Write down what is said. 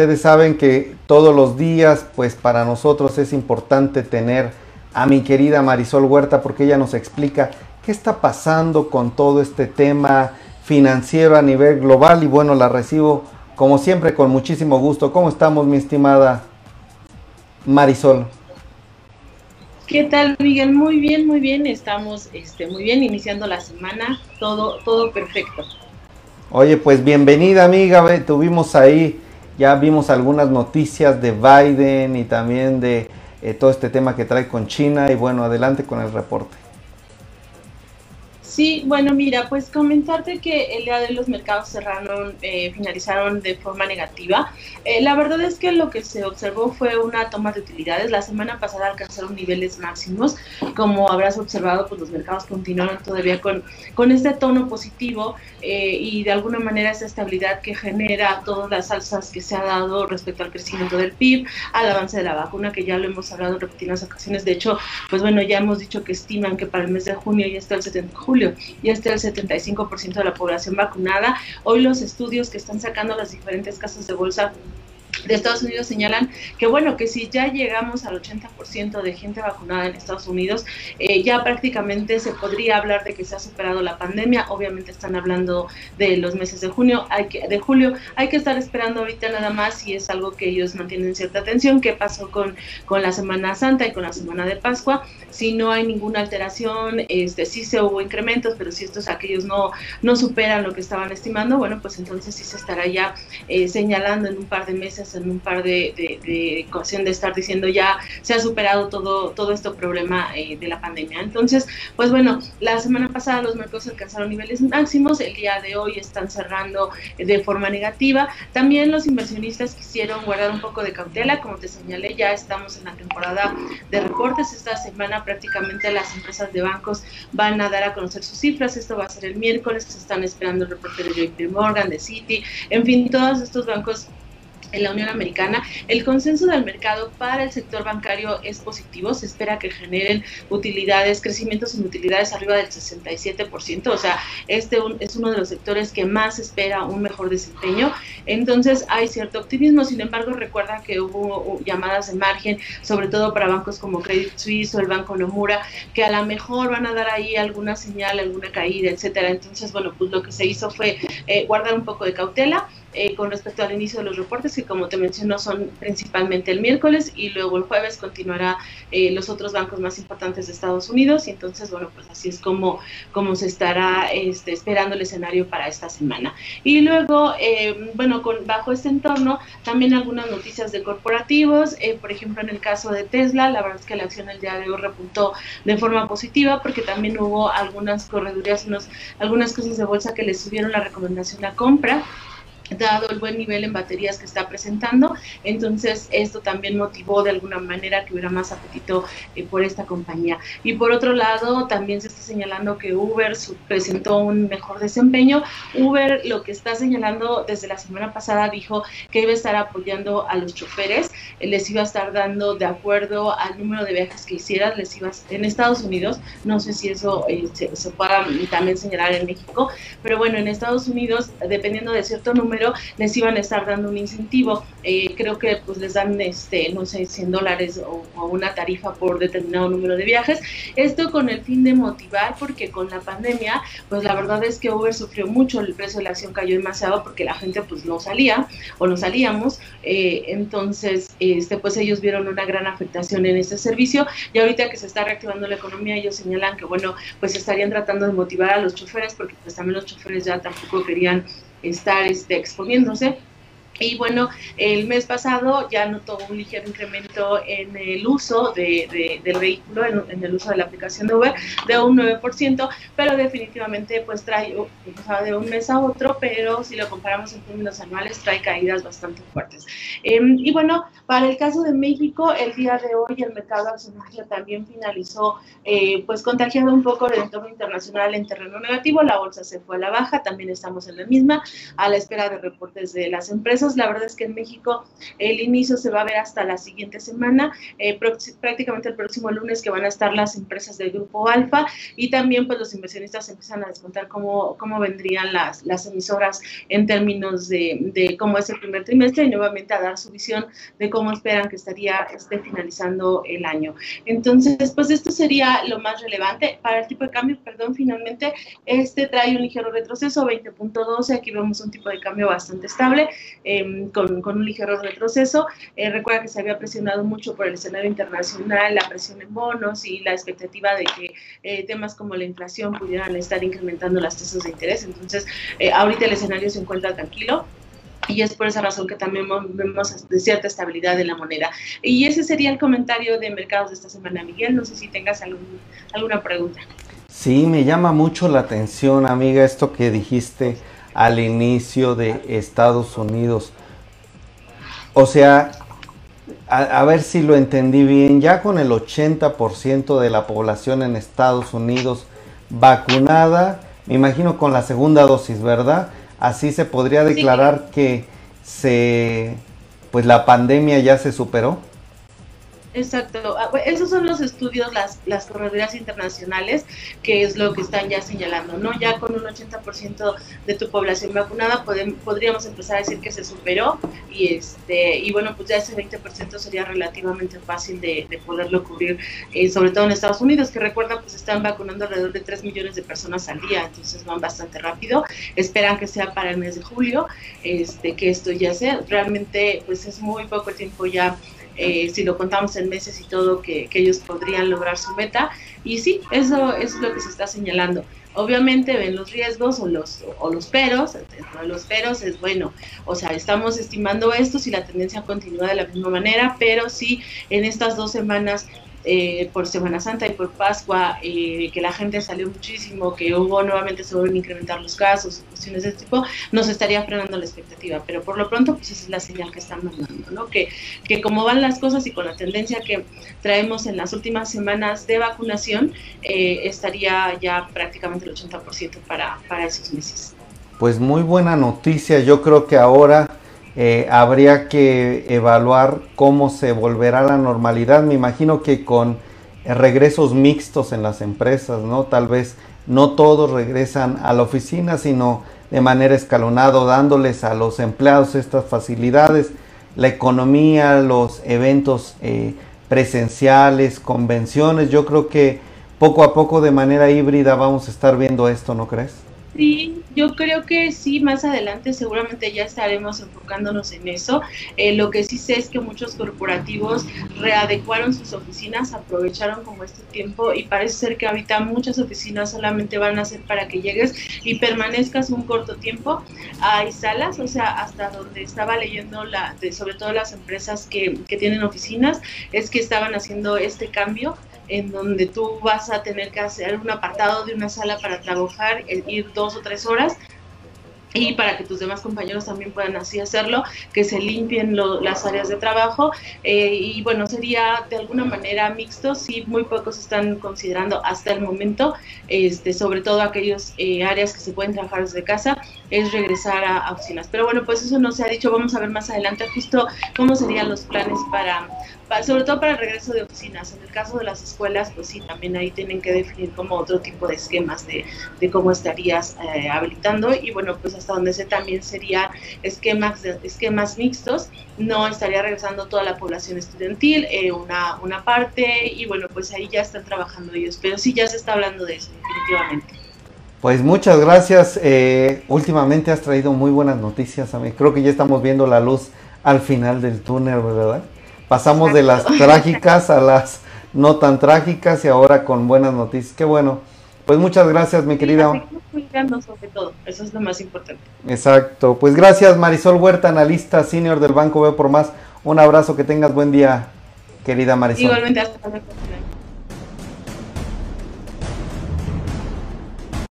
Ustedes saben que todos los días, pues para nosotros es importante tener a mi querida Marisol Huerta porque ella nos explica qué está pasando con todo este tema financiero a nivel global y bueno, la recibo como siempre con muchísimo gusto. ¿Cómo estamos, mi estimada Marisol? ¿Qué tal, Miguel? Muy bien, muy bien. Estamos este, muy bien iniciando la semana. Todo, todo perfecto. Oye, pues bienvenida, amiga. Tuvimos ahí, ya vimos algunas noticias de Biden y también de eh, todo este tema que trae con China. Y bueno, adelante con el reporte. Sí, bueno, mira, pues comentarte que el día de los mercados cerraron, eh, finalizaron de forma negativa. Eh, la verdad es que lo que se observó fue una toma de utilidades. La semana pasada alcanzaron niveles máximos. Como habrás observado, pues los mercados continuaron todavía con, con este tono positivo eh, y de alguna manera esa estabilidad que genera todas las alzas que se ha dado respecto al crecimiento del PIB, al avance de la vacuna, que ya lo hemos hablado en repetidas ocasiones. De hecho, pues bueno, ya hemos dicho que estiman que para el mes de junio y hasta el 70 de julio ya está el 75% de la población vacunada. Hoy los estudios que están sacando las diferentes casas de bolsa de Estados Unidos señalan que bueno, que si ya llegamos al 80% de gente vacunada en Estados Unidos, eh, ya prácticamente se podría hablar de que se ha superado la pandemia. Obviamente están hablando de los meses de junio, hay que, de julio, hay que estar esperando ahorita nada más y es algo que ellos mantienen cierta atención. ¿Qué pasó con, con la Semana Santa y con la Semana de Pascua? Si no hay ninguna alteración, este sí se hubo incrementos, pero si estos aquellos no, no superan lo que estaban estimando, bueno, pues entonces sí se estará ya eh, señalando en un par de meses en un par de, de, de de estar diciendo ya se ha superado todo, todo este problema eh, de la pandemia. Entonces, pues bueno, la semana pasada los mercados alcanzaron niveles máximos, el día de hoy están cerrando de forma negativa. También los inversionistas quisieron guardar un poco de cautela, como te señalé, ya estamos en la temporada de reportes. Esta semana prácticamente las empresas de bancos van a dar a conocer sus cifras, esto va a ser el miércoles, se están esperando el reporte de JP Morgan, de Citi, en fin, todos estos bancos en la Unión Americana, el consenso del mercado para el sector bancario es positivo. Se espera que generen utilidades, crecimientos en utilidades arriba del 67%. O sea, este es uno de los sectores que más espera un mejor desempeño. Entonces, hay cierto optimismo. Sin embargo, recuerda que hubo llamadas de margen, sobre todo para bancos como Credit Suisse o el Banco Nomura, que a lo mejor van a dar ahí alguna señal, alguna caída, etcétera. Entonces, bueno, pues lo que se hizo fue eh, guardar un poco de cautela eh, con respecto al inicio de los reportes, que como te menciono son principalmente el miércoles y luego el jueves continuará eh, los otros bancos más importantes de Estados Unidos. Y entonces, bueno, pues así es como, como se estará este, esperando el escenario para esta semana. Y luego, eh, bueno, con, bajo este entorno, también algunas noticias de corporativos, por ejemplo, en el caso de Tesla, la verdad es que la acción el día de hoy repuntó de forma positiva porque también hubo algunas corredurías, unos, algunas cosas de bolsa que le subieron la recomendación a compra dado el buen nivel en baterías que está presentando. Entonces, esto también motivó de alguna manera que hubiera más apetito eh, por esta compañía. Y por otro lado, también se está señalando que Uber presentó un mejor desempeño. Uber lo que está señalando desde la semana pasada dijo que iba a estar apoyando a los choferes, eh, les iba a estar dando de acuerdo al número de viajes que hicieran, les iba en Estados Unidos, no sé si eso eh, se, se pueda también señalar en México, pero bueno, en Estados Unidos, dependiendo de cierto número, les iban a estar dando un incentivo. Eh, creo que pues les dan, este, no sé, 100 dólares o, una tarifa por determinado número de viajes. Esto con el fin de motivar, porque con la pandemia, pues la verdad es que Uber sufrió mucho, el precio de la acción cayó demasiado porque la gente pues no salía o no salíamos. Eh, entonces, este, pues ellos vieron una gran afectación en este servicio y ahorita que se está reactivando la economía, ellos señalan que, bueno, pues estarían tratando de motivar a los choferes porque pues también los choferes ya tampoco querían estar este, exponiéndose y bueno, el mes pasado ya notó un ligero incremento en el uso de, del vehículo, en, el uso de la aplicación de Uber, de un 9%, pero definitivamente pues trae de un mes a otro, pero si lo comparamos en términos anuales trae caídas bastante fuertes. Em, y bueno, para el caso de México, el día de hoy el mercado accionario también finalizó eh, pues contagiado un poco del entorno internacional en terreno negativo, la bolsa se fue a la baja, también estamos en la misma, a la espera de reportes de las empresas La verdad es que en México el inicio se va a ver hasta la siguiente semana, eh, prácticamente el próximo lunes que van a estar las empresas del grupo Alfa y también pues los inversionistas empiezan a descontar cómo, cómo vendrían las, las emisoras en términos de, de cómo es el primer trimestre y nuevamente a dar su visión de cómo esperan que estaría esté finalizando el año. Entonces, pues esto sería lo más relevante. Para el tipo de cambio, perdón, finalmente, este trae un ligero retroceso, 20.12, aquí vemos un tipo de cambio bastante estable, em, con, con, un ligero retroceso. Eh, recuerda que se había presionado mucho por el escenario internacional, la presión en bonos y la expectativa de que eh, temas como la inflación pudieran estar incrementando las tasas de interés. Entonces, eh, ahorita el escenario se encuentra tranquilo y es por esa razón que también vemos de cierta estabilidad en la moneda. Y ese sería el comentario de mercados de esta semana, Miguel. No sé si tengas alguna pregunta. Sí, me llama mucho la atención, amiga, esto que dijiste al inicio de Estados Unidos. O sea, a, ver si lo entendí bien, ya con el 80% de la población en Estados Unidos vacunada, me imagino con la segunda dosis, ¿verdad? Así se podría declarar que se pues la pandemia ya se superó. Exacto, ah, esos son los estudios, las, las corredoras internacionales, que es lo que están ya señalando, ¿no? Ya con un 80% de tu población vacunada podríamos empezar a decir que se superó y este y bueno, pues ya ese 20% sería relativamente fácil de, poderlo cubrir, eh, sobre todo en Estados Unidos, que recuerda, pues están vacunando alrededor de 3 millones de personas al día, entonces van bastante rápido, esperan que sea para el mes de julio, este que esto ya sea, realmente pues es muy poco tiempo ya eh, si lo contamos en meses y todo, que, ellos podrían lograr su meta. Y sí, eso es lo que se está señalando. Obviamente ven los riesgos o los, o los peros, los peros es bueno, o sea, estamos estimando esto si la tendencia continúa de la misma manera, pero sí en estas dos semanas eh, por Semana Santa y por Pascua, eh, que la gente salió muchísimo, que hubo nuevamente se vuelven a incrementar los casos, cuestiones de este tipo, nos estaría frenando la expectativa. Pero por lo pronto, pues esa es la señal que están mandando, ¿no? Que, que como van las cosas y con la tendencia que traemos en las últimas semanas de vacunación, eh, estaría ya prácticamente el 80% para, para esos meses. Pues muy buena noticia, yo creo que ahora eh, habría que evaluar cómo se volverá la normalidad. Me imagino que con regresos mixtos en las empresas, ¿no? Tal vez no todos regresan a la oficina, sino de manera escalonada, dándoles a los empleados estas facilidades, la economía, los eventos eh, presenciales, convenciones. Yo creo que poco a poco de manera híbrida vamos a estar viendo esto, ¿no crees? Sí, yo creo que sí, más adelante seguramente ya estaremos enfocándonos en eso. Eh, lo que sí sé es que muchos corporativos readecuaron sus oficinas, aprovecharon como este tiempo y parece ser que ahorita muchas oficinas solamente van a ser para que llegues y permanezcas un corto tiempo. Hay salas, o sea, hasta donde estaba leyendo la, de, sobre todo las empresas que, que tienen oficinas, es que estaban haciendo este cambio en donde tú vas a tener que hacer un apartado de una sala para trabajar, ir dos o tres horas y para que tus demás compañeros también puedan así hacerlo, que se limpien las áreas de trabajo eh, y bueno, sería de alguna manera mixto, sí, muy pocos están considerando hasta el momento, este, sobre todo aquellos eh, áreas que se pueden trabajar desde casa, es regresar a, oficinas. Pero bueno, pues eso no se ha dicho, vamos a ver más adelante justo cómo serían los planes para, sobre todo para el regreso de oficinas. En el caso de las escuelas, pues sí, también ahí tienen que definir como otro tipo de esquemas de, de cómo estarías eh, habilitando y bueno, pues hasta donde sé también sería esquemas, esquemas mixtos, no estaría regresando toda la población estudiantil, eh, una, una parte y bueno, pues ahí ya están trabajando ellos, pero sí ya se está hablando de eso definitivamente. Pues muchas gracias. Eh, últimamente has traído muy buenas noticias a mí. Creo que ya estamos viendo la luz al final del túnel, ¿verdad? Pasamos de las trágicas a las no tan trágicas y ahora con buenas noticias. Qué bueno. Pues muchas gracias, mi querida. sobre todo, eso es lo más importante. Exacto. Pues gracias, Marisol Huerta, analista senior del Banco Veo por Más. Un abrazo, que tengas buen día, querida Marisol. Igualmente, hasta luego.